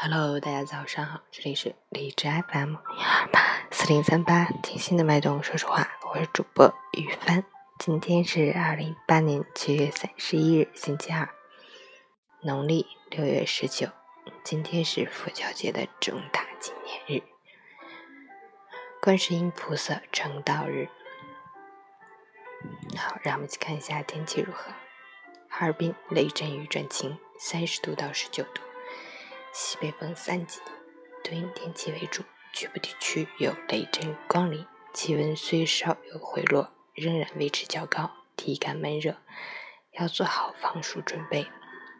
Hello，大家早上好，这里是荔枝 FM 二八四零三八，听心的脉动，说实话，我是主播雨帆。今天是二零一八年七月三十一日，星期二，农历六月十九。今天是佛教节的重大纪念日，观世音菩萨成道日。好，让我们一起看一下天气如何。哈尔滨雷阵雨转晴，三十度到十九度。西北风三级，多云天气为主，局部地区有雷阵雨光临。气温虽稍有回落，仍然维持较高，体感闷热，要做好防暑准备。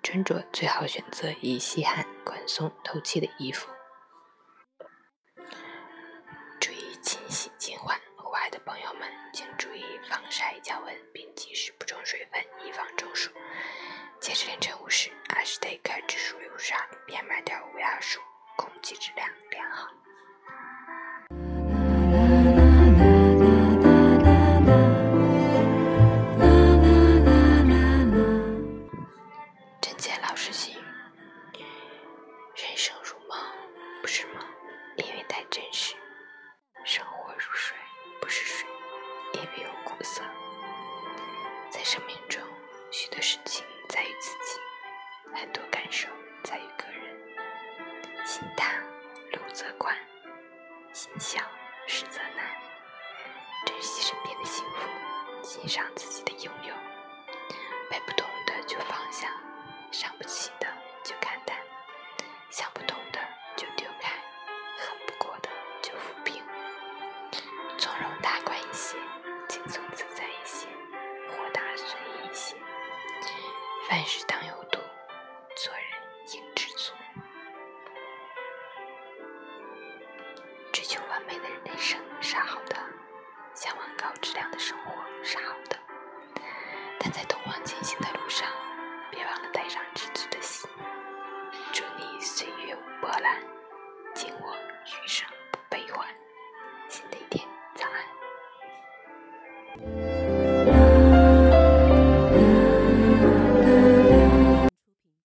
穿着最好选择以吸汗、宽松、透气的衣服。注意勤洗勤换，户外的朋友们请注意防晒降温，并及时补充水分，以防中暑。截至凌晨五时，阿斯特克指数为五十二，PM 二点五为二十五，空气质量良好。陈杰老师心语：人生如梦，不是梦，因为太真实；生活如水，不是水，因为有苦涩。在生命中，许多事情。在于自己，很多感受在于个人。心大路则宽，心小事则难。珍惜身边的幸福，欣赏自己的拥有。背不动的就放下，伤不起的就看淡，想不通的就丢开，恨不过的就抚平。从容大观一些，轻松自在一些，豁达随意一些。凡事当有求完美的人生是好的，向往高质量的生活是好的，但在通往前行的路上，别忘了带上知足的心。祝你岁月无波澜，敬我余生不悲欢。新的一天，早安。